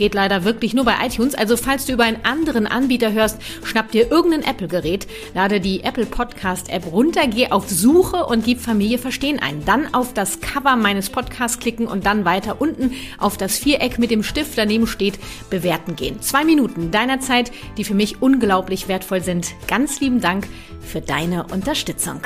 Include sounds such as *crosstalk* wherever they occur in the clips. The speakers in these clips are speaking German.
geht leider wirklich nur bei iTunes. Also falls du über einen anderen Anbieter hörst, schnapp dir irgendein Apple-Gerät, lade die Apple Podcast App runter, geh auf Suche und gib Familie verstehen ein. Dann auf das Cover meines Podcasts klicken und dann weiter unten auf das Viereck mit dem Stift daneben steht, bewerten gehen. Zwei Minuten deiner Zeit, die für mich unglaublich wertvoll sind. Ganz lieben Dank für deine Unterstützung.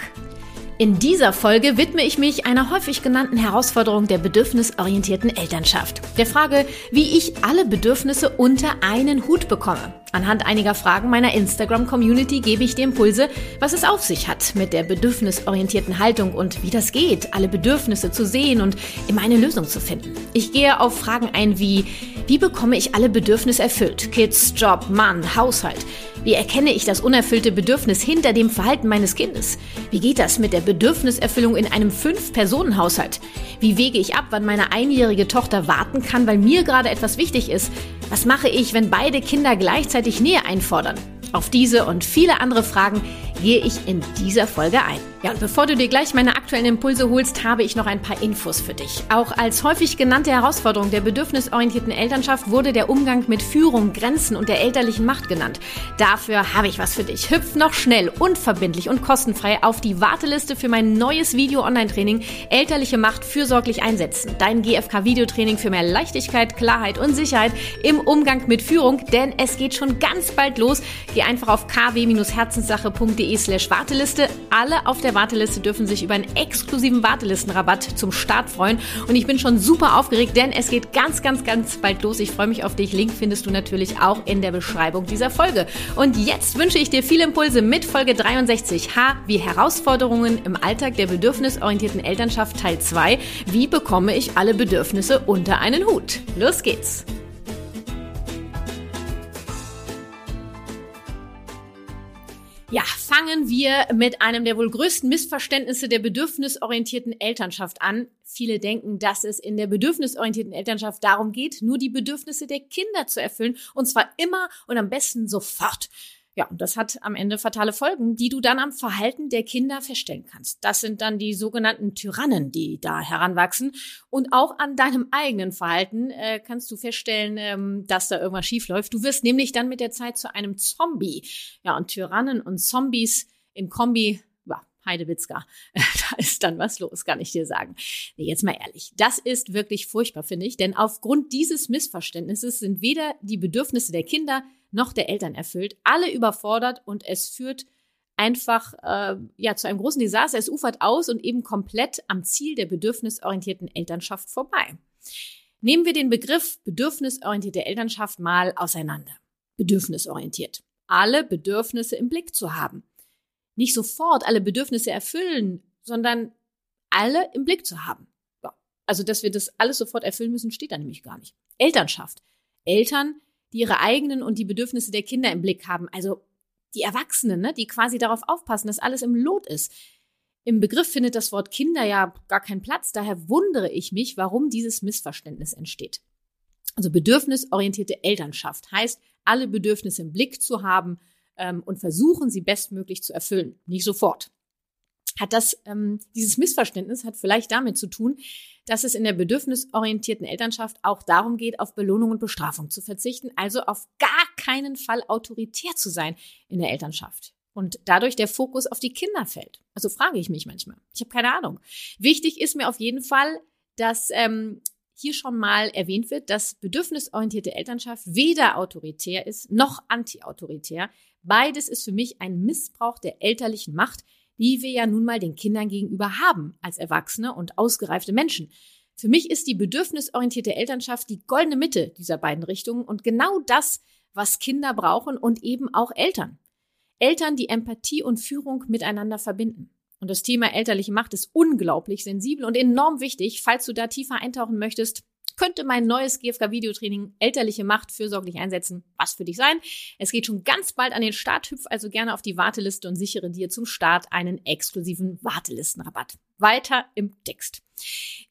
In dieser Folge widme ich mich einer häufig genannten Herausforderung der bedürfnisorientierten Elternschaft. Der Frage, wie ich alle Bedürfnisse unter einen Hut bekomme. Anhand einiger Fragen meiner Instagram-Community gebe ich dir Impulse, was es auf sich hat mit der bedürfnisorientierten Haltung und wie das geht, alle Bedürfnisse zu sehen und immer eine Lösung zu finden. Ich gehe auf Fragen ein wie, wie bekomme ich alle Bedürfnisse erfüllt? Kids, Job, Mann, Haushalt. Wie erkenne ich das unerfüllte Bedürfnis hinter dem Verhalten meines Kindes? Wie geht das mit der Bedürfniserfüllung in einem Fünf-Personen-Haushalt? Wie wege ich ab, wann meine einjährige Tochter warten kann, weil mir gerade etwas wichtig ist? Was mache ich, wenn beide Kinder gleichzeitig Nähe einfordern? Auf diese und viele andere Fragen gehe ich in dieser Folge ein. Ja, und bevor du dir gleich meine aktuellen Impulse holst, habe ich noch ein paar Infos für dich. Auch als häufig genannte Herausforderung der bedürfnisorientierten Elternschaft wurde der Umgang mit Führung, Grenzen und der elterlichen Macht genannt. Dafür habe ich was für dich. Hüpf noch schnell, unverbindlich und kostenfrei auf die Warteliste für mein neues Video-Online-Training Elterliche Macht fürsorglich einsetzen. Dein GFK-Videotraining für mehr Leichtigkeit, Klarheit und Sicherheit im Umgang mit Führung, denn es geht schon ganz bald los. Geh einfach auf kw-herzenssache.de slash Warteliste. Alle auf der Warteliste dürfen sich über einen exklusiven Wartelistenrabatt zum Start freuen. Und ich bin schon super aufgeregt, denn es geht ganz, ganz, ganz bald los. Ich freue mich auf dich. Link findest du natürlich auch in der Beschreibung dieser Folge. Und jetzt wünsche ich dir viele Impulse mit Folge 63H wie Herausforderungen im Alltag der bedürfnisorientierten Elternschaft Teil 2. Wie bekomme ich alle Bedürfnisse unter einen Hut? Los geht's! Ja, fangen wir mit einem der wohl größten Missverständnisse der bedürfnisorientierten Elternschaft an. Viele denken, dass es in der bedürfnisorientierten Elternschaft darum geht, nur die Bedürfnisse der Kinder zu erfüllen, und zwar immer und am besten sofort. Ja, und das hat am Ende fatale Folgen, die du dann am Verhalten der Kinder feststellen kannst. Das sind dann die sogenannten Tyrannen, die da heranwachsen. Und auch an deinem eigenen Verhalten äh, kannst du feststellen, ähm, dass da irgendwas schief läuft. Du wirst nämlich dann mit der Zeit zu einem Zombie. Ja, und Tyrannen und Zombies in Kombi Heidewitzka, *laughs* da ist dann was los, kann ich dir sagen. Nee, jetzt mal ehrlich, das ist wirklich furchtbar, finde ich, denn aufgrund dieses Missverständnisses sind weder die Bedürfnisse der Kinder noch der Eltern erfüllt, alle überfordert und es führt einfach äh, ja zu einem großen Desaster. Es ufert aus und eben komplett am Ziel der bedürfnisorientierten Elternschaft vorbei. Nehmen wir den Begriff bedürfnisorientierte Elternschaft mal auseinander. Bedürfnisorientiert. Alle Bedürfnisse im Blick zu haben. Nicht sofort alle Bedürfnisse erfüllen, sondern alle im Blick zu haben. Also, dass wir das alles sofort erfüllen müssen, steht da nämlich gar nicht. Elternschaft. Eltern, die ihre eigenen und die Bedürfnisse der Kinder im Blick haben. Also die Erwachsenen, ne, die quasi darauf aufpassen, dass alles im Lot ist. Im Begriff findet das Wort Kinder ja gar keinen Platz. Daher wundere ich mich, warum dieses Missverständnis entsteht. Also bedürfnisorientierte Elternschaft heißt, alle Bedürfnisse im Blick zu haben ähm, und versuchen, sie bestmöglich zu erfüllen. Nicht sofort. Hat das, ähm, dieses Missverständnis hat vielleicht damit zu tun, dass es in der bedürfnisorientierten Elternschaft auch darum geht, auf Belohnung und Bestrafung zu verzichten, also auf gar keinen Fall autoritär zu sein in der Elternschaft. Und dadurch der Fokus auf die Kinder fällt. Also frage ich mich manchmal. Ich habe keine Ahnung. Wichtig ist mir auf jeden Fall, dass ähm, hier schon mal erwähnt wird, dass bedürfnisorientierte Elternschaft weder autoritär ist noch antiautoritär. Beides ist für mich ein Missbrauch der elterlichen Macht, die wir ja nun mal den Kindern gegenüber haben, als erwachsene und ausgereifte Menschen. Für mich ist die bedürfnisorientierte Elternschaft die goldene Mitte dieser beiden Richtungen und genau das, was Kinder brauchen und eben auch Eltern. Eltern, die Empathie und Führung miteinander verbinden. Und das Thema elterliche Macht ist unglaublich sensibel und enorm wichtig. Falls du da tiefer eintauchen möchtest, könnte mein neues GFK-Videotraining Elterliche Macht fürsorglich einsetzen was für dich sein. Es geht schon ganz bald an den Start. Hüpf also gerne auf die Warteliste und sichere dir zum Start einen exklusiven Wartelistenrabatt. Weiter im Text.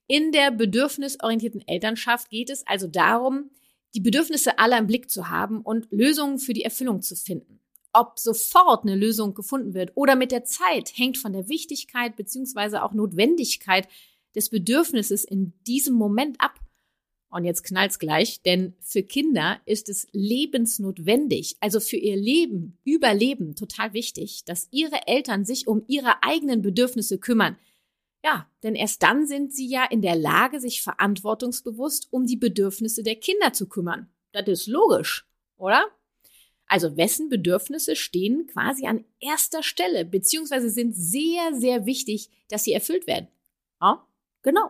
In der bedürfnisorientierten Elternschaft geht es also darum, die Bedürfnisse aller im Blick zu haben und Lösungen für die Erfüllung zu finden. Ob sofort eine Lösung gefunden wird oder mit der Zeit, hängt von der Wichtigkeit bzw. auch Notwendigkeit des Bedürfnisses in diesem Moment ab. Und jetzt knallt's gleich, denn für Kinder ist es lebensnotwendig, also für ihr Leben, Überleben total wichtig, dass ihre Eltern sich um ihre eigenen Bedürfnisse kümmern. Ja, denn erst dann sind sie ja in der Lage, sich verantwortungsbewusst um die Bedürfnisse der Kinder zu kümmern. Das ist logisch, oder? Also wessen Bedürfnisse stehen quasi an erster Stelle, beziehungsweise sind sehr, sehr wichtig, dass sie erfüllt werden. Ja, genau.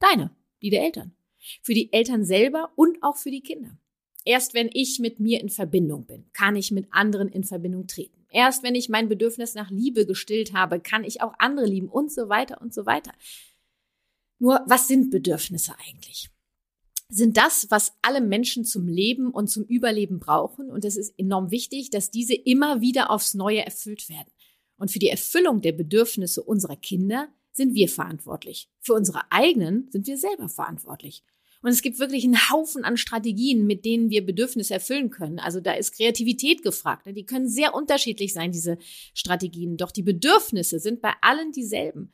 Deine, die der Eltern. Für die Eltern selber und auch für die Kinder. Erst wenn ich mit mir in Verbindung bin, kann ich mit anderen in Verbindung treten. Erst wenn ich mein Bedürfnis nach Liebe gestillt habe, kann ich auch andere lieben und so weiter und so weiter. Nur, was sind Bedürfnisse eigentlich? sind das, was alle Menschen zum Leben und zum Überleben brauchen. Und es ist enorm wichtig, dass diese immer wieder aufs Neue erfüllt werden. Und für die Erfüllung der Bedürfnisse unserer Kinder sind wir verantwortlich. Für unsere eigenen sind wir selber verantwortlich. Und es gibt wirklich einen Haufen an Strategien, mit denen wir Bedürfnisse erfüllen können. Also da ist Kreativität gefragt. Die können sehr unterschiedlich sein, diese Strategien. Doch die Bedürfnisse sind bei allen dieselben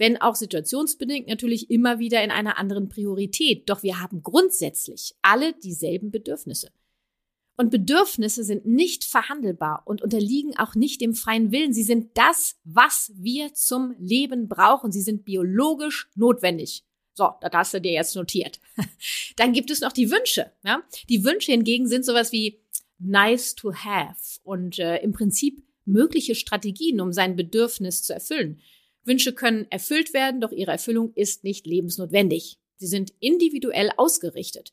wenn auch situationsbedingt natürlich immer wieder in einer anderen Priorität. Doch wir haben grundsätzlich alle dieselben Bedürfnisse. Und Bedürfnisse sind nicht verhandelbar und unterliegen auch nicht dem freien Willen. Sie sind das, was wir zum Leben brauchen. Sie sind biologisch notwendig. So, das hast du dir jetzt notiert. *laughs* Dann gibt es noch die Wünsche. Ja? Die Wünsche hingegen sind sowas wie nice to have und äh, im Prinzip mögliche Strategien, um sein Bedürfnis zu erfüllen. Wünsche können erfüllt werden, doch ihre Erfüllung ist nicht lebensnotwendig. Sie sind individuell ausgerichtet.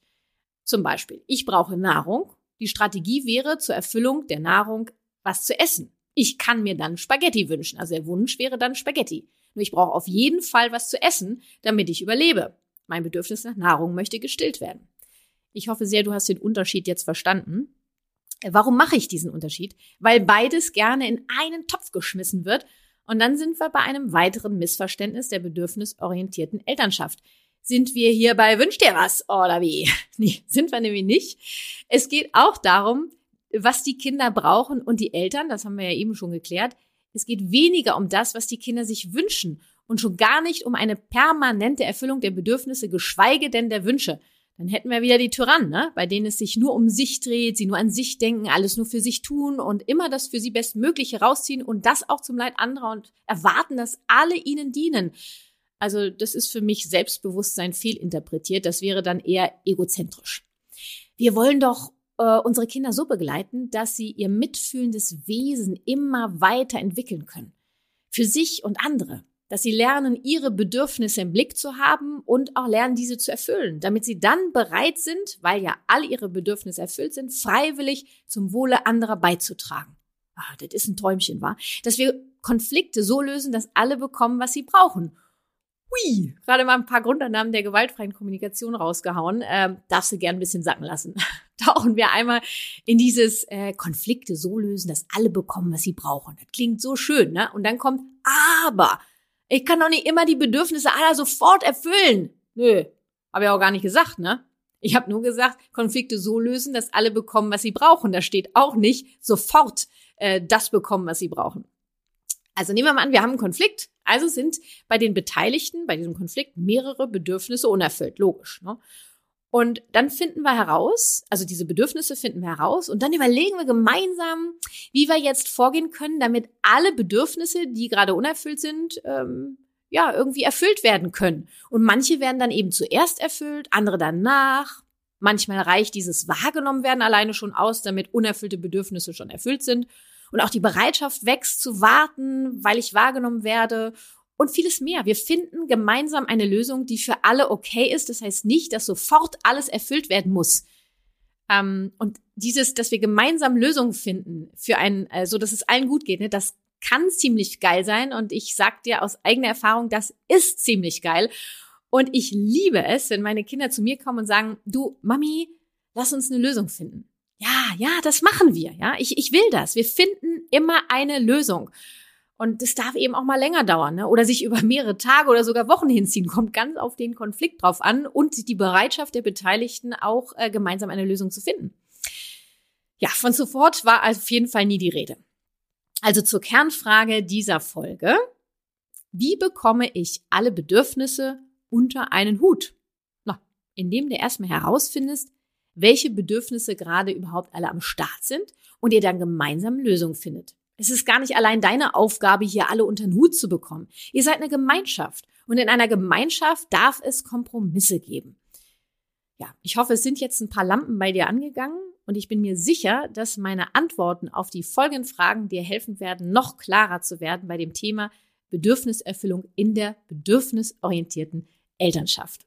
Zum Beispiel, ich brauche Nahrung. Die Strategie wäre zur Erfüllung der Nahrung was zu essen. Ich kann mir dann Spaghetti wünschen. Also der Wunsch wäre dann Spaghetti. Nur ich brauche auf jeden Fall was zu essen, damit ich überlebe. Mein Bedürfnis nach Nahrung möchte gestillt werden. Ich hoffe sehr, du hast den Unterschied jetzt verstanden. Warum mache ich diesen Unterschied? Weil beides gerne in einen Topf geschmissen wird und dann sind wir bei einem weiteren Missverständnis der bedürfnisorientierten Elternschaft. Sind wir hier bei Wünsch dir was oder wie? *laughs* Nee, sind wir nämlich nicht. Es geht auch darum, was die Kinder brauchen und die Eltern, das haben wir ja eben schon geklärt. Es geht weniger um das, was die Kinder sich wünschen und schon gar nicht um eine permanente Erfüllung der Bedürfnisse, geschweige denn der Wünsche. Dann hätten wir wieder die Tyrannen, ne? bei denen es sich nur um sich dreht, sie nur an sich denken, alles nur für sich tun und immer das für sie Bestmögliche rausziehen und das auch zum Leid anderer und erwarten, dass alle ihnen dienen. Also das ist für mich Selbstbewusstsein fehlinterpretiert. Das wäre dann eher egozentrisch. Wir wollen doch äh, unsere Kinder so begleiten, dass sie ihr mitfühlendes Wesen immer weiter entwickeln können. Für sich und andere dass sie lernen, ihre Bedürfnisse im Blick zu haben und auch lernen, diese zu erfüllen, damit sie dann bereit sind, weil ja all ihre Bedürfnisse erfüllt sind, freiwillig zum Wohle anderer beizutragen. Ah, das ist ein Träumchen, war, dass wir Konflikte so lösen, dass alle bekommen, was sie brauchen. Hui, gerade mal ein paar Grundannahmen der gewaltfreien Kommunikation rausgehauen. Ähm, darfst du gern ein bisschen sacken lassen. *laughs* Tauchen wir einmal in dieses äh, Konflikte so lösen, dass alle bekommen, was sie brauchen. Das klingt so schön, ne? Und dann kommt aber. Ich kann doch nicht immer die Bedürfnisse aller sofort erfüllen. Nö, habe ich auch gar nicht gesagt, ne? Ich habe nur gesagt, Konflikte so lösen, dass alle bekommen, was sie brauchen. Da steht auch nicht sofort äh, das bekommen, was sie brauchen. Also nehmen wir mal an, wir haben einen Konflikt. Also sind bei den Beteiligten bei diesem Konflikt mehrere Bedürfnisse unerfüllt. Logisch. Ne? Und dann finden wir heraus, also diese Bedürfnisse finden wir heraus und dann überlegen wir gemeinsam, wie wir jetzt vorgehen können, damit alle Bedürfnisse, die gerade unerfüllt sind, ähm, ja, irgendwie erfüllt werden können. Und manche werden dann eben zuerst erfüllt, andere danach. Manchmal reicht dieses wahrgenommen werden alleine schon aus, damit unerfüllte Bedürfnisse schon erfüllt sind. Und auch die Bereitschaft wächst zu warten, weil ich wahrgenommen werde und vieles mehr. Wir finden gemeinsam eine Lösung, die für alle okay ist. Das heißt nicht, dass sofort alles erfüllt werden muss. Ähm, und dieses, dass wir gemeinsam Lösungen finden für ein, äh, so dass es allen gut geht, ne, das kann ziemlich geil sein. Und ich sag dir aus eigener Erfahrung, das ist ziemlich geil. Und ich liebe es, wenn meine Kinder zu mir kommen und sagen, du, Mami, lass uns eine Lösung finden. Ja, ja, das machen wir. Ja, ich, ich will das. Wir finden immer eine Lösung. Und das darf eben auch mal länger dauern, ne? Oder sich *laughs* über mehrere Tage oder sogar Wochen hinziehen. Kommt ganz auf den Konflikt drauf an und die Bereitschaft der Beteiligten auch äh, gemeinsam eine Lösung zu finden. Ja, von sofort war auf jeden Fall nie die Rede. Also zur Kernfrage dieser Folge. Wie bekomme ich alle Bedürfnisse unter einen Hut? Na, indem du erstmal herausfindest, welche Bedürfnisse gerade überhaupt alle am Start sind und ihr dann gemeinsam Lösungen findet. Es ist gar nicht allein deine Aufgabe, hier alle unter den Hut zu bekommen. Ihr seid eine Gemeinschaft und in einer Gemeinschaft darf es Kompromisse geben. Ja, ich hoffe, es sind jetzt ein paar Lampen bei dir angegangen und ich bin mir sicher, dass meine Antworten auf die folgenden Fragen dir helfen werden, noch klarer zu werden bei dem Thema Bedürfniserfüllung in der bedürfnisorientierten Elternschaft.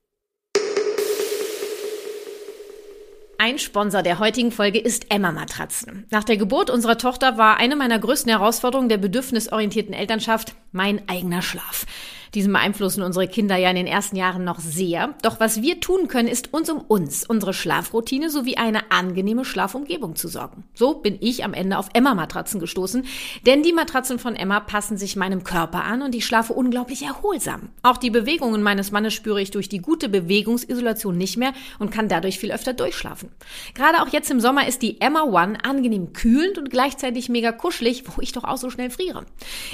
Ein Sponsor der heutigen Folge ist Emma Matratzen. Nach der Geburt unserer Tochter war eine meiner größten Herausforderungen der bedürfnisorientierten Elternschaft mein eigener Schlaf. Diesen beeinflussen unsere Kinder ja in den ersten Jahren noch sehr. Doch was wir tun können, ist uns um uns, unsere Schlafroutine sowie eine angenehme Schlafumgebung zu sorgen. So bin ich am Ende auf Emma-Matratzen gestoßen, denn die Matratzen von Emma passen sich meinem Körper an und ich schlafe unglaublich erholsam. Auch die Bewegungen meines Mannes spüre ich durch die gute Bewegungsisolation nicht mehr und kann dadurch viel öfter durchschlafen. Gerade auch jetzt im Sommer ist die Emma One angenehm kühlend und gleichzeitig mega kuschelig, wo ich doch auch so schnell friere.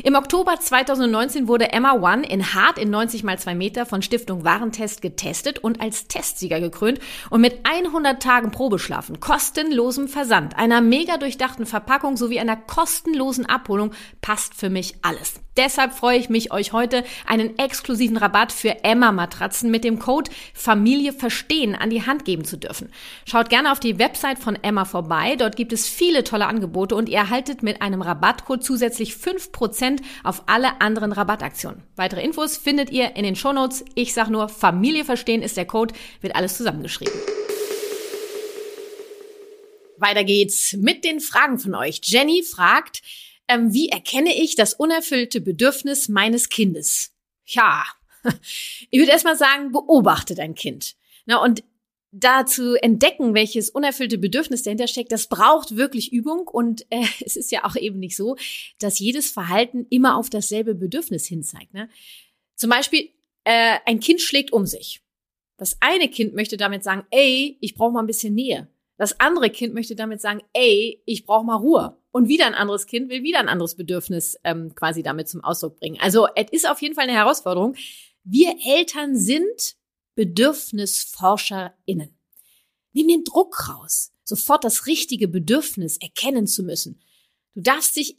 Im Oktober 2019 wurde Emma One in Hart in 90 mal 2 Meter von Stiftung Warentest getestet und als Testsieger gekrönt und mit 100 Tagen Probeschlafen, kostenlosem Versand, einer mega durchdachten Verpackung sowie einer kostenlosen Abholung passt für mich alles. Deshalb freue ich mich, euch heute einen exklusiven Rabatt für Emma-Matratzen mit dem Code Familie verstehen an die Hand geben zu dürfen. Schaut gerne auf die Website von Emma vorbei. Dort gibt es viele tolle Angebote und ihr erhaltet mit einem Rabattcode zusätzlich 5% auf alle anderen Rabattaktionen. Weitere Infos findet ihr in den Shownotes. Ich sage nur, Familie verstehen ist der Code, wird alles zusammengeschrieben. Weiter geht's mit den Fragen von euch. Jenny fragt, ähm, wie erkenne ich das unerfüllte Bedürfnis meines Kindes? Ja, *laughs* ich würde erstmal sagen, beobachte dein Kind. Na, und da zu entdecken, welches unerfüllte Bedürfnis dahinter steckt, das braucht wirklich Übung. Und äh, *laughs* es ist ja auch eben nicht so, dass jedes Verhalten immer auf dasselbe Bedürfnis hinzeigt. Ne? Zum Beispiel, äh, ein Kind schlägt um sich. Das eine Kind möchte damit sagen, ey, ich brauche mal ein bisschen Nähe. Das andere Kind möchte damit sagen, ey, ich brauche mal Ruhe. Und wieder ein anderes Kind will wieder ein anderes Bedürfnis ähm, quasi damit zum Ausdruck bringen. Also es ist auf jeden Fall eine Herausforderung. Wir Eltern sind BedürfnisforscherInnen. Nimm den Druck raus, sofort das richtige Bedürfnis erkennen zu müssen. Du darfst dich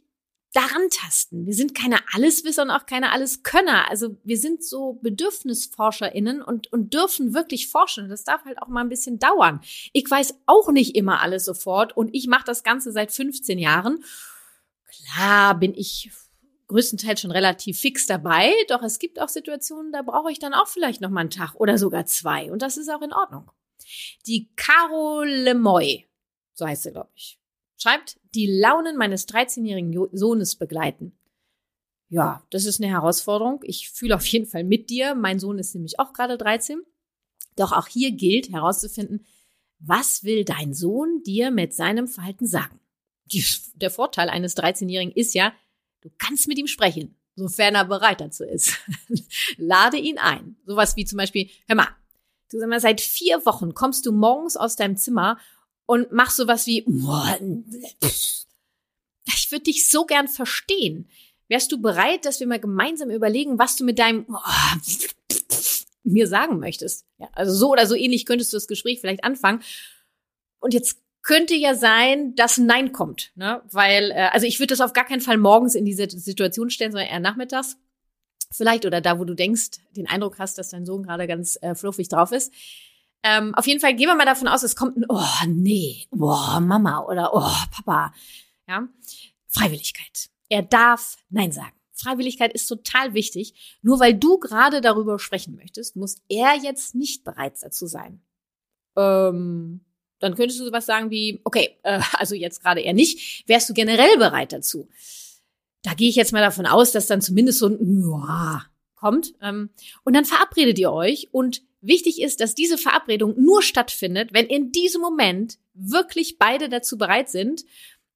daran tasten. Wir sind keine Alleswisser und auch keine Alleskönner. Also wir sind so BedürfnisforscherInnen und, und dürfen wirklich forschen. Das darf halt auch mal ein bisschen dauern. Ich weiß auch nicht immer alles sofort und ich mache das Ganze seit 15 Jahren. Klar bin ich größtenteils schon relativ fix dabei, doch es gibt auch Situationen, da brauche ich dann auch vielleicht noch mal einen Tag oder sogar zwei und das ist auch in Ordnung. Die Caro Lemoy, so heißt sie, glaube ich, schreibt, die Launen meines 13-jährigen Sohnes begleiten. Ja, das ist eine Herausforderung. Ich fühle auf jeden Fall mit dir. Mein Sohn ist nämlich auch gerade 13. Doch auch hier gilt herauszufinden, was will dein Sohn dir mit seinem Verhalten sagen? Die, der Vorteil eines 13-Jährigen ist ja, du kannst mit ihm sprechen, sofern er bereit dazu ist. *laughs* Lade ihn ein. Sowas wie zum Beispiel, hör mal, du sag mal, seit vier Wochen kommst du morgens aus deinem Zimmer und mach sowas wie, ich würde dich so gern verstehen. Wärst du bereit, dass wir mal gemeinsam überlegen, was du mit deinem mir sagen möchtest? Ja, also so oder so ähnlich könntest du das Gespräch vielleicht anfangen. Und jetzt könnte ja sein, dass ein Nein kommt, ne? Weil, äh, also ich würde das auf gar keinen Fall morgens in diese Situation stellen, sondern eher nachmittags. vielleicht oder da, wo du denkst, den Eindruck hast, dass dein Sohn gerade ganz äh, fluffig drauf ist. Ähm, auf jeden Fall gehen wir mal davon aus, es kommt ein Oh, nee, boah, Mama oder Oh, Papa. Ja, Freiwilligkeit. Er darf Nein sagen. Freiwilligkeit ist total wichtig. Nur weil du gerade darüber sprechen möchtest, muss er jetzt nicht bereit dazu sein. Ähm, dann könntest du sowas sagen wie, okay, äh, also jetzt gerade eher nicht. Wärst du generell bereit dazu? Da gehe ich jetzt mal davon aus, dass dann zumindest so ein Uah kommt. Ähm, und dann verabredet ihr euch. Und wichtig ist, dass diese Verabredung nur stattfindet, wenn in diesem Moment wirklich beide dazu bereit sind.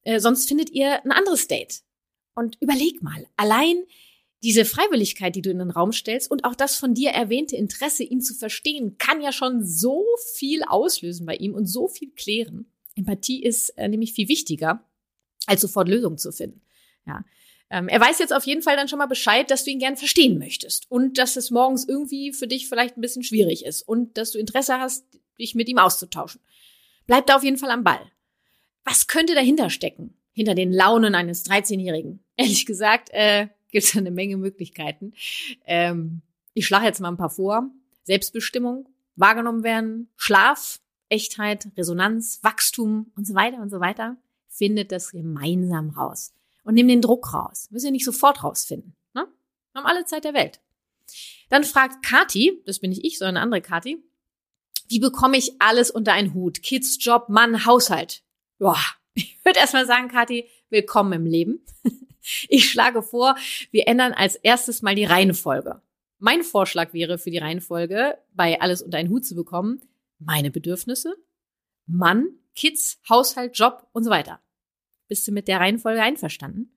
Äh, sonst findet ihr ein anderes Date. Und überleg mal, allein diese Freiwilligkeit, die du in den Raum stellst und auch das von dir erwähnte Interesse, ihn zu verstehen, kann ja schon so viel auslösen bei ihm und so viel klären. Empathie ist äh, nämlich viel wichtiger, als sofort Lösungen zu finden. Ja. Ähm, er weiß jetzt auf jeden Fall dann schon mal Bescheid, dass du ihn gern verstehen möchtest und dass es morgens irgendwie für dich vielleicht ein bisschen schwierig ist und dass du Interesse hast, dich mit ihm auszutauschen. Bleib da auf jeden Fall am Ball. Was könnte dahinter stecken? hinter den Launen eines 13-Jährigen. *laughs* Ehrlich gesagt, äh, gibt es eine Menge Möglichkeiten. Ähm, ich schlage jetzt mal ein paar vor. Selbstbestimmung, wahrgenommen werden, Schlaf, Echtheit, Resonanz, Wachstum und so weiter und so weiter. Findet das gemeinsam raus. Und nimm den Druck raus. Müssen ihr nicht sofort rausfinden. Ne? Wir haben alle Zeit der Welt. Dann fragt Kati, das bin nicht ich, sondern eine andere Kati, wie bekomme ich alles unter einen Hut? Kids, Job, Mann, Haushalt. Boah, *laughs* ich würde erstmal sagen, Kathi, willkommen im Leben. *laughs* Ich schlage vor, wir ändern als erstes mal die Reihenfolge. Mein Vorschlag wäre für die Reihenfolge, bei alles unter einen Hut zu bekommen, meine Bedürfnisse, Mann, Kids, Haushalt, Job und so weiter. Bist du mit der Reihenfolge einverstanden?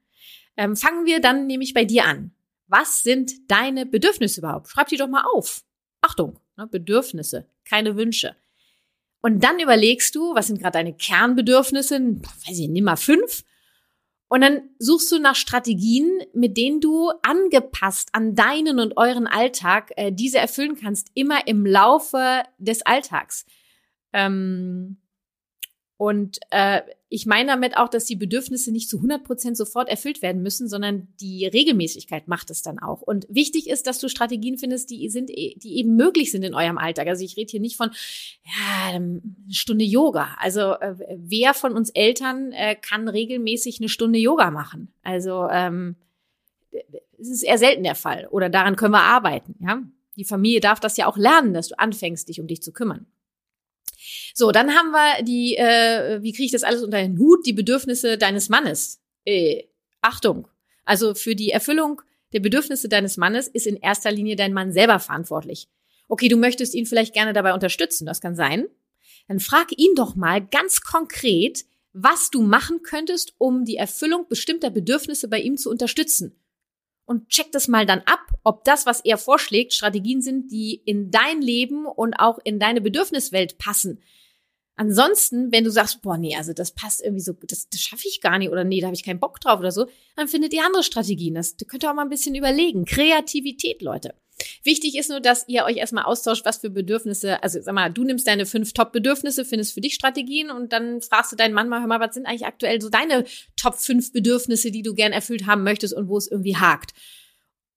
Ähm, fangen wir dann nämlich bei dir an. Was sind deine Bedürfnisse überhaupt? Schreib die doch mal auf. Achtung, ne, Bedürfnisse, keine Wünsche. Und dann überlegst du, was sind gerade deine Kernbedürfnisse, weiß ich, nimm mal fünf. Und dann suchst du nach Strategien, mit denen du angepasst an deinen und euren Alltag äh, diese erfüllen kannst, immer im Laufe des Alltags. Ähm, und äh, ich meine damit auch, dass die Bedürfnisse nicht zu 100 Prozent sofort erfüllt werden müssen, sondern die Regelmäßigkeit macht es dann auch. Und wichtig ist, dass du Strategien findest, die sind, die eben möglich sind in eurem Alltag. Also ich rede hier nicht von ja, eine Stunde Yoga. Also äh, wer von uns Eltern äh, kann regelmäßig eine Stunde Yoga machen? Also ähm, es ist eher selten der Fall. Oder daran können wir arbeiten. Ja, die Familie darf das ja auch lernen, dass du anfängst, dich um dich zu kümmern. So, dann haben wir die, äh, wie kriege ich das alles unter den Hut? Die Bedürfnisse deines Mannes. Äh, Achtung. Also für die Erfüllung der Bedürfnisse deines Mannes ist in erster Linie dein Mann selber verantwortlich. Okay, du möchtest ihn vielleicht gerne dabei unterstützen, das kann sein. Dann frag ihn doch mal ganz konkret, was du machen könntest, um die Erfüllung bestimmter Bedürfnisse bei ihm zu unterstützen und check das mal dann ab, ob das, was er vorschlägt, Strategien sind, die in dein Leben und auch in deine Bedürfniswelt passen. Ansonsten, wenn du sagst, boah, nee, also das passt irgendwie so, das, das schaffe ich gar nicht oder nee, da habe ich keinen Bock drauf oder so, dann findet ihr andere Strategien. Das könnt ihr auch mal ein bisschen überlegen. Kreativität, Leute. Wichtig ist nur, dass ihr euch erstmal austauscht, was für Bedürfnisse, also sag mal, du nimmst deine fünf Top-Bedürfnisse, findest für dich Strategien und dann fragst du deinen Mann mal, hör mal, was sind eigentlich aktuell so deine Top fünf Bedürfnisse, die du gern erfüllt haben möchtest und wo es irgendwie hakt.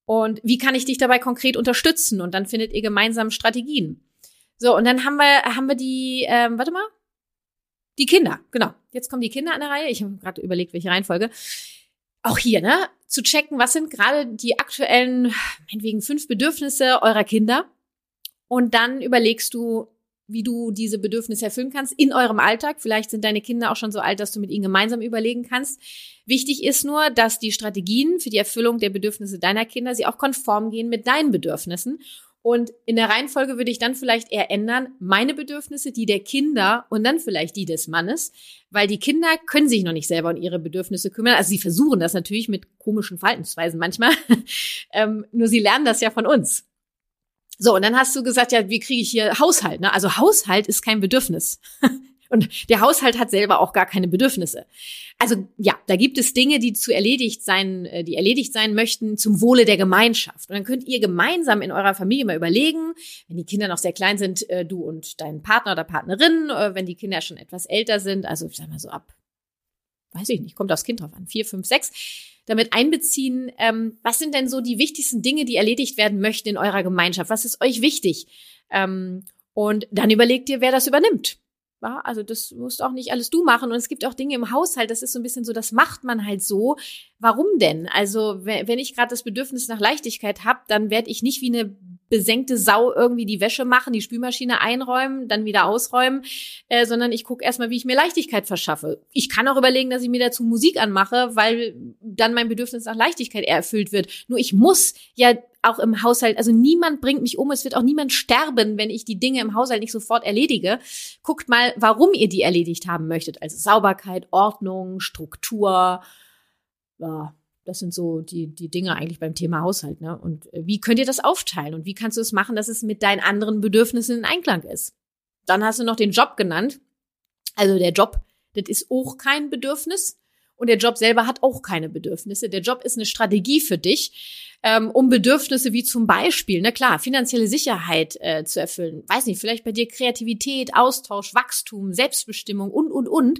Und wie kann ich dich dabei konkret unterstützen? Und dann findet ihr gemeinsam Strategien. So, und dann haben wir, haben wir die, ähm, warte mal, die Kinder, genau. Jetzt kommen die Kinder an der Reihe. Ich habe gerade überlegt, welche Reihenfolge auch hier, ne, zu checken, was sind gerade die aktuellen, meinetwegen fünf Bedürfnisse eurer Kinder. Und dann überlegst du, wie du diese Bedürfnisse erfüllen kannst in eurem Alltag. Vielleicht sind deine Kinder auch schon so alt, dass du mit ihnen gemeinsam überlegen kannst. Wichtig ist nur, dass die Strategien für die Erfüllung der Bedürfnisse deiner Kinder sie auch konform gehen mit deinen Bedürfnissen und in der Reihenfolge würde ich dann vielleicht eher ändern, meine Bedürfnisse, die der Kinder und dann vielleicht die des Mannes, weil die Kinder können sich noch nicht selber um ihre Bedürfnisse kümmern. Also sie versuchen das natürlich mit komischen Verhaltensweisen manchmal, *laughs* ähm, nur sie lernen das ja von uns. So, und dann hast du gesagt, ja, wie kriege ich hier Haushalt? Ne? Also Haushalt ist kein Bedürfnis. *laughs* Und der Haushalt hat selber auch gar keine Bedürfnisse. Also ja, da gibt es Dinge, die zu erledigt sein, äh, die erledigt sein möchten zum Wohle der Gemeinschaft. Und dann könnt ihr gemeinsam in eurer Familie mal überlegen, wenn die Kinder noch sehr klein sind, äh, du und dein Partner oder Partnerin, äh, wenn die Kinder schon etwas älter sind, also ich sag mal so ab weiß ich nicht, kommt aufs Kind drauf an, vier, fünf, sechs, damit einbeziehen, ähm, was sind denn so die wichtigsten Dinge, die erledigt werden möchten in eurer Gemeinschaft? Was ist euch wichtig? Ähm, und dann überlegt ihr, wer das übernimmt. Ja, also das musst auch nicht alles du machen. Und es gibt auch Dinge im Haushalt, das ist so ein bisschen so, das macht man halt so. Warum denn? Also wenn ich gerade das Bedürfnis nach Leichtigkeit habe, dann werde ich nicht wie eine besenkte Sau irgendwie die Wäsche machen, die Spülmaschine einräumen, dann wieder ausräumen, äh, sondern ich gucke erstmal, wie ich mir Leichtigkeit verschaffe. Ich kann auch überlegen, dass ich mir dazu Musik anmache, weil dann mein Bedürfnis nach Leichtigkeit erfüllt wird. Nur ich muss ja auch im Haushalt, also niemand bringt mich um, es wird auch niemand sterben, wenn ich die Dinge im Haushalt nicht sofort erledige. Guckt mal, warum ihr die erledigt haben möchtet. Also Sauberkeit, Ordnung, Struktur, ja, das sind so die, die Dinge eigentlich beim Thema Haushalt. Ne? Und äh, wie könnt ihr das aufteilen? Und wie kannst du es machen, dass es mit deinen anderen Bedürfnissen in Einklang ist? Dann hast du noch den Job genannt. Also der Job, das ist auch kein Bedürfnis. Und der Job selber hat auch keine Bedürfnisse. Der Job ist eine Strategie für dich, ähm, um Bedürfnisse wie zum Beispiel, na klar, finanzielle Sicherheit äh, zu erfüllen. Weiß nicht, vielleicht bei dir Kreativität, Austausch, Wachstum, Selbstbestimmung und, und, und.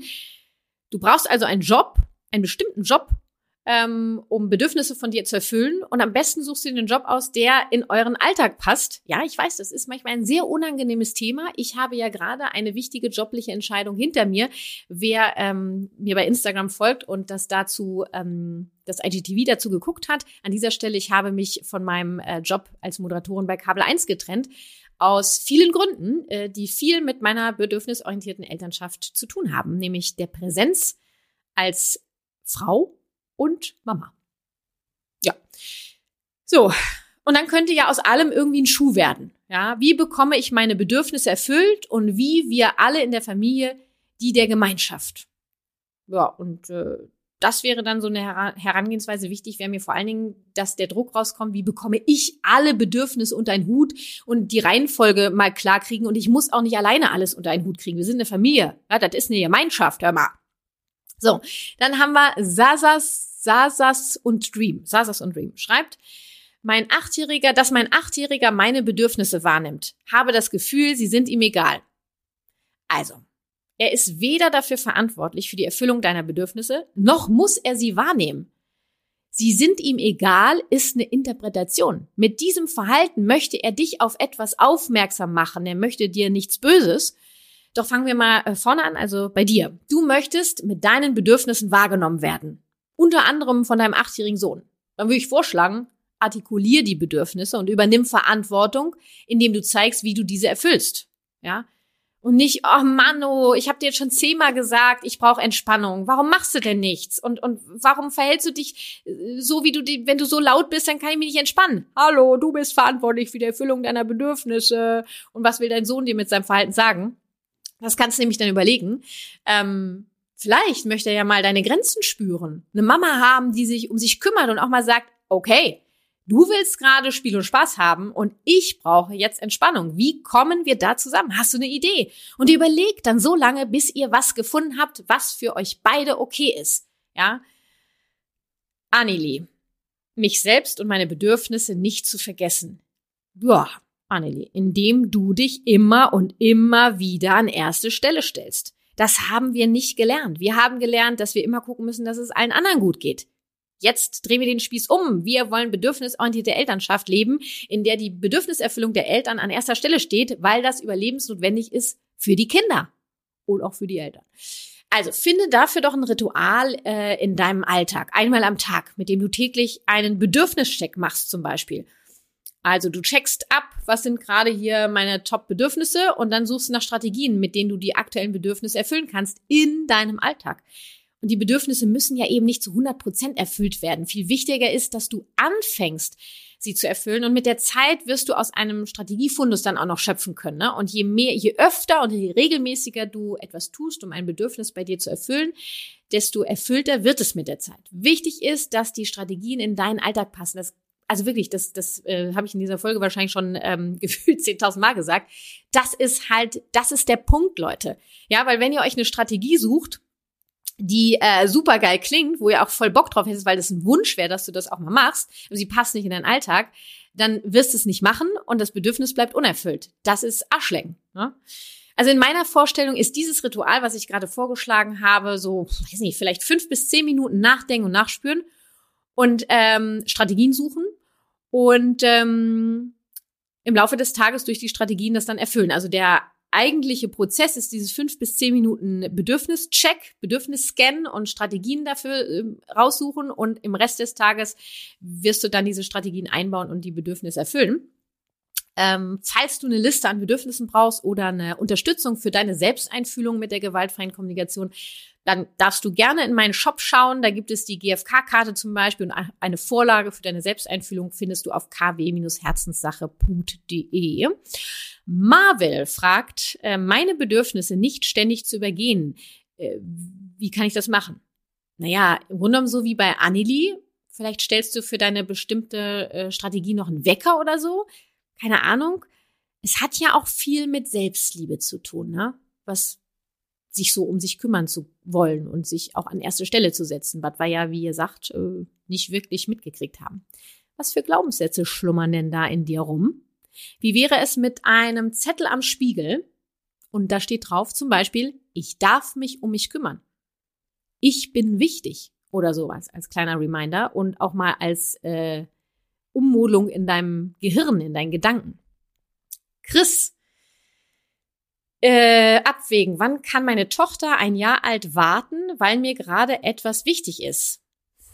Du brauchst also einen Job, einen bestimmten Job, ähm, um Bedürfnisse von dir zu erfüllen. Und am besten suchst du dir einen Job aus, der in euren Alltag passt. Ja, ich weiß, das ist manchmal ein sehr unangenehmes Thema. Ich habe ja gerade eine wichtige jobliche Entscheidung hinter mir. Wer ähm, mir bei Instagram folgt und das dazu ähm, das IGTV dazu geguckt hat. An dieser Stelle, ich habe mich von meinem äh, Job als Moderatorin bei Kabel 1 getrennt. Aus vielen Gründen, äh, die viel mit meiner bedürfnisorientierten Elternschaft zu tun haben, nämlich der Präsenz als Frau und Mama. Ja. So. Und dann könnte ja aus allem irgendwie ein Schuh werden. Ja, wie bekomme ich meine Bedürfnisse erfüllt und wie wir alle in der Familie die der Gemeinschaft. Ja, und äh, das wäre dann so eine Herangehensweise wichtig, wäre mir vor allen Dingen, dass der Druck rauskommt, wie bekomme ich alle Bedürfnisse unter einen Hut und die Reihenfolge mal klar kriegen und ich muss auch nicht alleine alles unter einen Hut kriegen. Wir sind eine Familie. Ja, das ist eine Gemeinschaft, hör mal. So, dann haben wir Sasas Sasas und Dream, Sasas und Dream, schreibt, mein Achtjähriger, dass mein Achtjähriger meine Bedürfnisse wahrnimmt, habe das Gefühl, sie sind ihm egal. Also, er ist weder dafür verantwortlich für die Erfüllung deiner Bedürfnisse, noch muss er sie wahrnehmen. Sie sind ihm egal ist eine Interpretation. Mit diesem Verhalten möchte er dich auf etwas aufmerksam machen. Er möchte dir nichts Böses. Doch fangen wir mal äh, vorne an, also bei dir. Du möchtest mit deinen Bedürfnissen wahrgenommen werden unter anderem von deinem achtjährigen Sohn. Dann würde ich vorschlagen, artikulier die Bedürfnisse und übernimm Verantwortung, indem du zeigst, wie du diese erfüllst. Ja? Und nicht, oh Mann, oh, ich habe dir jetzt schon zehnmal gesagt, ich brauche Entspannung. Warum machst du denn nichts? Und, und warum verhältst du dich äh, so, wie du, die, wenn du so laut bist, dann kann ich mich nicht entspannen. Hallo, du bist verantwortlich für die Erfüllung deiner Bedürfnisse. Und was will dein Sohn dir mit seinem Verhalten sagen? Das kannst du nämlich dann überlegen. Ähm, Vielleicht möchte er ja mal deine Grenzen spüren. Eine Mama haben, die sich um sich kümmert und auch mal sagt, okay, du willst gerade Spiel und Spaß haben und ich brauche jetzt Entspannung. Wie kommen wir da zusammen? Hast du eine Idee? Und ihr überlegt dann so lange, bis ihr was gefunden habt, was für euch beide okay ist. Ja? Anneli, mich selbst und meine Bedürfnisse nicht zu vergessen. Ja, Anneli, indem du dich immer und immer wieder an erste Stelle stellst. Das haben wir nicht gelernt. Wir haben gelernt, dass wir immer gucken müssen, dass es allen anderen gut geht. Jetzt drehen wir den Spieß um. Wir wollen bedürfnisorientierte Elternschaft leben, in der die Bedürfniserfüllung der Eltern an erster Stelle steht, weil das überlebensnotwendig ist für die Kinder und auch für die Eltern. Also finde dafür doch ein Ritual äh, in deinem Alltag, einmal am Tag, mit dem du täglich einen Bedürfnischeck machst zum Beispiel. Also du checkst ab, was sind gerade hier meine Top-Bedürfnisse und dann suchst du nach Strategien, mit denen du die aktuellen Bedürfnisse erfüllen kannst in deinem Alltag. Und die Bedürfnisse müssen ja eben nicht zu 100 Prozent erfüllt werden. Viel wichtiger ist, dass du anfängst, sie zu erfüllen. Und mit der Zeit wirst du aus einem Strategiefundus dann auch noch schöpfen können. Ne? Und je mehr, je öfter und je regelmäßiger du etwas tust, um ein Bedürfnis bei dir zu erfüllen, desto erfüllter wird es mit der Zeit. Wichtig ist, dass die Strategien in deinen Alltag passen. Das also wirklich, das, das äh, habe ich in dieser Folge wahrscheinlich schon ähm, *laughs* gefühlt 10.000 Mal gesagt. Das ist halt, das ist der Punkt, Leute. Ja, weil wenn ihr euch eine Strategie sucht, die äh, super geil klingt, wo ihr auch voll Bock drauf hättest, weil das ein Wunsch wäre, dass du das auch mal machst, aber sie passt nicht in deinen Alltag, dann wirst du es nicht machen und das Bedürfnis bleibt unerfüllt. Das ist Arschlecken. Ne? Also in meiner Vorstellung ist dieses Ritual, was ich gerade vorgeschlagen habe, so, weiß nicht, vielleicht fünf bis zehn Minuten nachdenken und nachspüren und ähm, Strategien suchen und ähm, im Laufe des Tages durch die Strategien das dann erfüllen. Also der eigentliche Prozess ist dieses fünf bis zehn Minuten Bedürfnischeck, Bedürfnisscan und Strategien dafür äh, raussuchen und im Rest des Tages wirst du dann diese Strategien einbauen und die Bedürfnisse erfüllen. Ähm, falls du eine Liste an Bedürfnissen brauchst oder eine Unterstützung für deine Selbsteinfühlung mit der gewaltfreien Kommunikation, dann darfst du gerne in meinen Shop schauen. Da gibt es die GFK-Karte zum Beispiel und eine Vorlage für deine Selbsteinfühlung findest du auf kw-herzenssache.de. Marvel fragt, äh, meine Bedürfnisse nicht ständig zu übergehen. Äh, wie kann ich das machen? Naja, im Grunde genommen so wie bei Annelie. Vielleicht stellst du für deine bestimmte äh, Strategie noch einen Wecker oder so keine Ahnung. Es hat ja auch viel mit Selbstliebe zu tun, ne? Was sich so um sich kümmern zu wollen und sich auch an erste Stelle zu setzen, was wir ja, wie ihr sagt, äh, nicht wirklich mitgekriegt haben. Was für Glaubenssätze schlummern denn da in dir rum? Wie wäre es mit einem Zettel am Spiegel und da steht drauf zum Beispiel, ich darf mich um mich kümmern. Ich bin wichtig oder sowas als kleiner Reminder und auch mal als äh, Ummodelung in deinem Gehirn, in deinen Gedanken. Chris, äh, abwägen, wann kann meine Tochter ein Jahr alt warten, weil mir gerade etwas wichtig ist?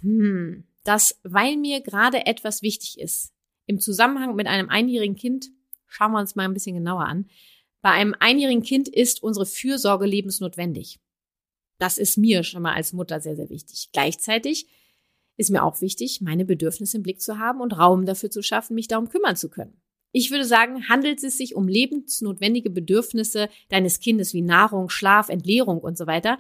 Hm, das, weil mir gerade etwas wichtig ist. Im Zusammenhang mit einem einjährigen Kind, schauen wir uns mal ein bisschen genauer an. Bei einem einjährigen Kind ist unsere Fürsorge lebensnotwendig. Das ist mir schon mal als Mutter sehr, sehr wichtig. Gleichzeitig ist mir auch wichtig, meine Bedürfnisse im Blick zu haben und Raum dafür zu schaffen, mich darum kümmern zu können. Ich würde sagen, handelt es sich um lebensnotwendige Bedürfnisse deines Kindes wie Nahrung, Schlaf, Entleerung und so weiter,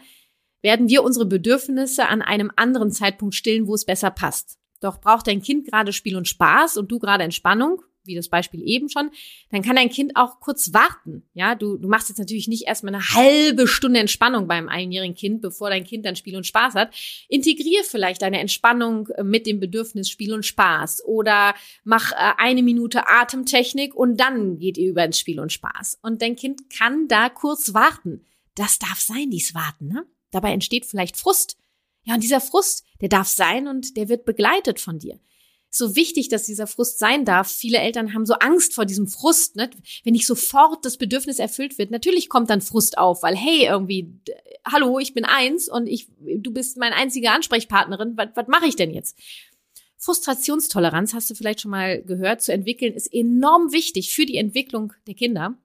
werden wir unsere Bedürfnisse an einem anderen Zeitpunkt stillen, wo es besser passt. Doch braucht dein Kind gerade Spiel und Spaß und du gerade Entspannung, wie das Beispiel eben schon, dann kann dein Kind auch kurz warten. Ja, du, du machst jetzt natürlich nicht erstmal eine halbe Stunde Entspannung beim einjährigen Kind, bevor dein Kind dann Spiel und Spaß hat. Integrier vielleicht deine Entspannung äh, mit dem Bedürfnis Spiel und Spaß oder mach äh, eine Minute Atemtechnik und dann geht ihr über ins Spiel und Spaß. Und dein Kind kann da kurz warten. Das darf sein, dies Warten, ne? Dabei entsteht vielleicht Frust. Ja, und dieser Frust, der darf sein und der wird begleitet von dir so wichtig, dass dieser Frust sein darf. Viele Eltern haben so Angst vor diesem Frust, ne? wenn nicht sofort das Bedürfnis erfüllt wird. Natürlich kommt dann Frust auf, weil hey, irgendwie, hallo, ich bin eins und ich, du bist meine einzige Ansprechpartnerin. Was, was mache ich denn jetzt? Frustrationstoleranz, hast du vielleicht schon mal gehört, zu entwickeln, ist enorm wichtig für die Entwicklung der Kinder.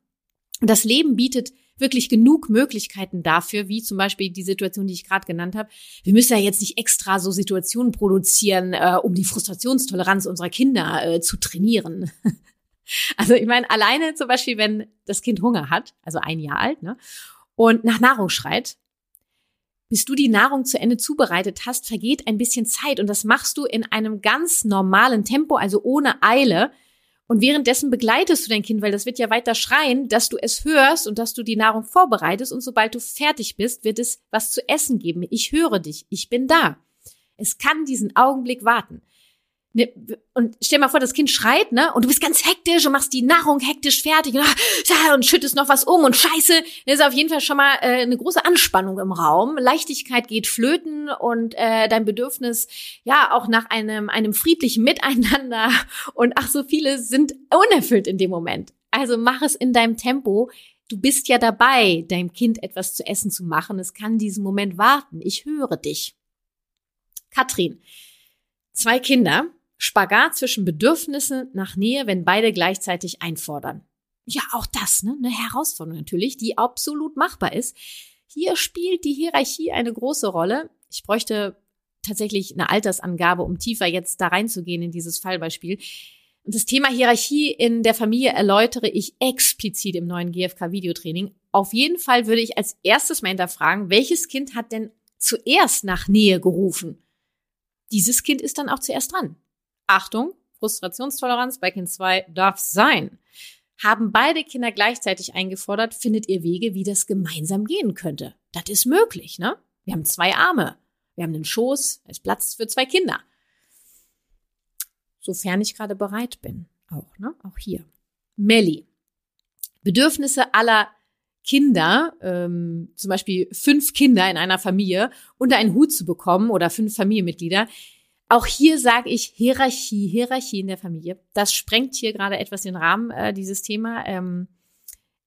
Das Leben bietet wirklich genug Möglichkeiten dafür, wie zum Beispiel die Situation, die ich gerade genannt habe. Wir müssen ja jetzt nicht extra so Situationen produzieren, äh, um die Frustrationstoleranz unserer Kinder äh, zu trainieren. *laughs* also ich meine, alleine zum Beispiel, wenn das Kind Hunger hat, also ein Jahr alt, ne, und nach Nahrung schreit, bis du die Nahrung zu Ende zubereitet hast, vergeht ein bisschen Zeit und das machst du in einem ganz normalen Tempo, also ohne Eile. Und währenddessen begleitest du dein Kind, weil das wird ja weiter schreien, dass du es hörst und dass du die Nahrung vorbereitest und sobald du fertig bist, wird es was zu essen geben. Ich höre dich, ich bin da. Es kann diesen Augenblick warten. Und stell mal vor, das Kind schreit, ne? Und du bist ganz hektisch und machst die Nahrung hektisch fertig und, ah, und schüttest noch was um und Scheiße. Das ist auf jeden Fall schon mal äh, eine große Anspannung im Raum. Leichtigkeit geht flöten und äh, dein Bedürfnis, ja, auch nach einem, einem friedlichen Miteinander *laughs* und ach, so viele sind unerfüllt in dem Moment. Also mach es in deinem Tempo. Du bist ja dabei, deinem Kind etwas zu essen zu machen. Es kann diesen Moment warten. Ich höre dich. Katrin, zwei Kinder Spagat zwischen Bedürfnissen nach Nähe, wenn beide gleichzeitig einfordern. Ja, auch das, ne? Eine Herausforderung natürlich, die absolut machbar ist. Hier spielt die Hierarchie eine große Rolle. Ich bräuchte tatsächlich eine Altersangabe, um tiefer jetzt da reinzugehen in dieses Fallbeispiel. Und das Thema Hierarchie in der Familie erläutere ich explizit im neuen GFK-Videotraining. Auf jeden Fall würde ich als erstes mal hinterfragen, welches Kind hat denn zuerst nach Nähe gerufen? Dieses Kind ist dann auch zuerst dran. Achtung, Frustrationstoleranz bei Kind 2 darf sein. Haben beide Kinder gleichzeitig eingefordert, findet ihr Wege, wie das gemeinsam gehen könnte. Das ist möglich, ne? Wir haben zwei Arme. Wir haben einen Schoß. Es Platz für zwei Kinder. Sofern ich gerade bereit bin. Auch, ne? Auch hier. Melli. Bedürfnisse aller Kinder, ähm, zum Beispiel fünf Kinder in einer Familie, unter einen Hut zu bekommen oder fünf Familienmitglieder. Auch hier sage ich Hierarchie, Hierarchie in der Familie. Das sprengt hier gerade etwas den Rahmen, äh, dieses Thema. Ähm,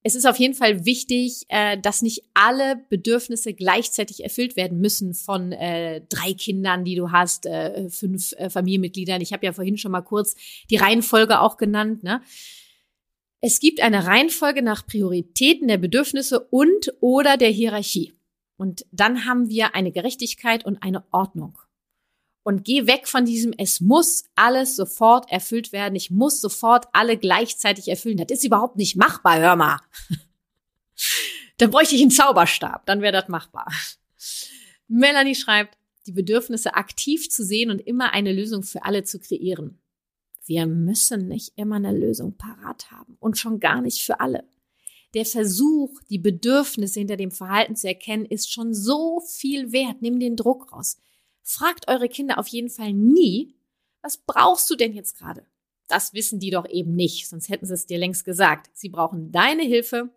es ist auf jeden Fall wichtig, äh, dass nicht alle Bedürfnisse gleichzeitig erfüllt werden müssen von äh, drei Kindern, die du hast, äh, fünf äh, Familienmitgliedern. Ich habe ja vorhin schon mal kurz die Reihenfolge auch genannt. Ne? Es gibt eine Reihenfolge nach Prioritäten der Bedürfnisse und oder der Hierarchie. Und dann haben wir eine Gerechtigkeit und eine Ordnung. Und geh weg von diesem, es muss alles sofort erfüllt werden. Ich muss sofort alle gleichzeitig erfüllen. Das ist überhaupt nicht machbar, hör mal. *laughs* dann bräuchte ich einen Zauberstab, dann wäre das machbar. Melanie schreibt, die Bedürfnisse aktiv zu sehen und immer eine Lösung für alle zu kreieren. Wir müssen nicht immer eine Lösung parat haben und schon gar nicht für alle. Der Versuch, die Bedürfnisse hinter dem Verhalten zu erkennen, ist schon so viel wert. Nimm den Druck raus. Fragt eure Kinder auf jeden Fall nie, was brauchst du denn jetzt gerade? Das wissen die doch eben nicht, sonst hätten sie es dir längst gesagt. Sie brauchen deine Hilfe,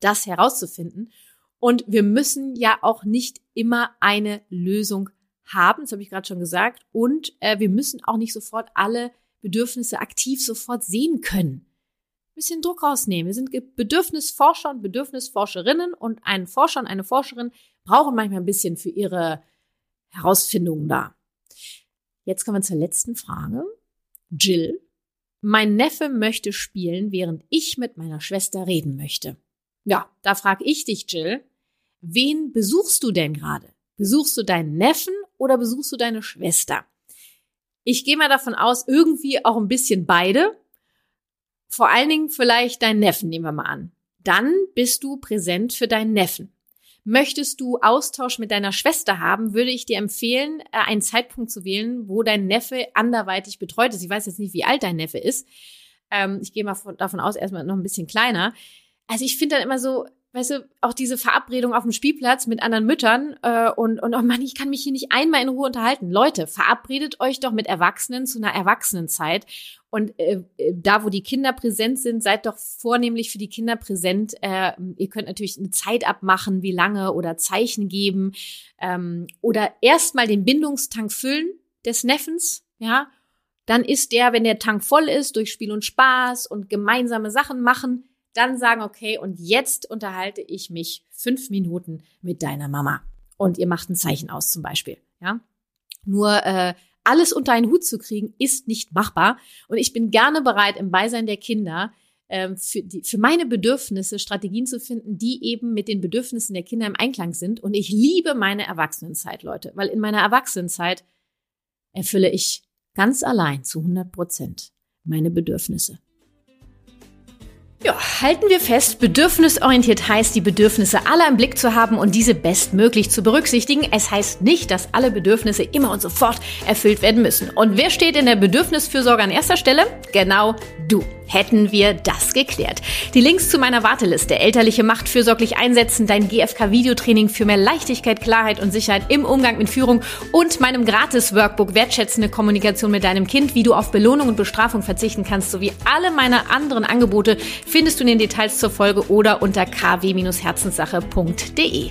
das herauszufinden. Und wir müssen ja auch nicht immer eine Lösung haben, das habe ich gerade schon gesagt. Und äh, wir müssen auch nicht sofort alle Bedürfnisse aktiv sofort sehen können. Ein bisschen Druck rausnehmen. Wir sind Bedürfnisforscher und Bedürfnisforscherinnen und ein Forscher und eine Forscherin brauchen manchmal ein bisschen für ihre Herausfindungen da. Jetzt kommen wir zur letzten Frage. Jill, mein Neffe möchte spielen, während ich mit meiner Schwester reden möchte. Ja, da frage ich dich, Jill, wen besuchst du denn gerade? Besuchst du deinen Neffen oder besuchst du deine Schwester? Ich gehe mal davon aus, irgendwie auch ein bisschen beide. Vor allen Dingen vielleicht deinen Neffen, nehmen wir mal an. Dann bist du präsent für deinen Neffen. Möchtest du Austausch mit deiner Schwester haben, würde ich dir empfehlen, äh, einen Zeitpunkt zu wählen, wo dein Neffe anderweitig betreut ist. Ich weiß jetzt nicht, wie alt dein Neffe ist. Ähm, ich gehe mal davon aus, erstmal noch ein bisschen kleiner. Also ich finde dann immer so, weißt du, auch diese Verabredung auf dem Spielplatz mit anderen Müttern äh, und, und oh Mann, ich kann mich hier nicht einmal in Ruhe unterhalten. Leute, verabredet euch doch mit Erwachsenen zu einer Erwachsenenzeit. Und äh, äh, da, wo die Kinder präsent sind, seid doch vornehmlich für die Kinder präsent. Äh, ihr könnt natürlich eine Zeit abmachen, wie lange oder Zeichen geben ähm, oder erstmal den Bindungstank füllen des Neffens, ja. Dann ist der, wenn der Tank voll ist, durch Spiel und Spaß und gemeinsame Sachen machen, dann sagen, okay, und jetzt unterhalte ich mich fünf Minuten mit deiner Mama. Und ihr macht ein Zeichen aus zum Beispiel. Ja. Nur äh, alles unter einen Hut zu kriegen, ist nicht machbar. Und ich bin gerne bereit, im Beisein der Kinder ähm, für, die, für meine Bedürfnisse Strategien zu finden, die eben mit den Bedürfnissen der Kinder im Einklang sind. Und ich liebe meine Erwachsenenzeit, Leute, weil in meiner Erwachsenenzeit erfülle ich ganz allein zu 100 Prozent meine Bedürfnisse. Ja, halten wir fest, bedürfnisorientiert heißt, die Bedürfnisse aller im Blick zu haben und diese bestmöglich zu berücksichtigen. Es heißt nicht, dass alle Bedürfnisse immer und sofort erfüllt werden müssen. Und wer steht in der Bedürfnisfürsorge an erster Stelle? Genau du hätten wir das geklärt. Die Links zu meiner Warteliste, elterliche Macht fürsorglich einsetzen, dein GFK-Videotraining für mehr Leichtigkeit, Klarheit und Sicherheit im Umgang mit Führung und meinem Gratis-Workbook wertschätzende Kommunikation mit deinem Kind, wie du auf Belohnung und Bestrafung verzichten kannst, sowie alle meine anderen Angebote findest du in den Details zur Folge oder unter kw-herzenssache.de.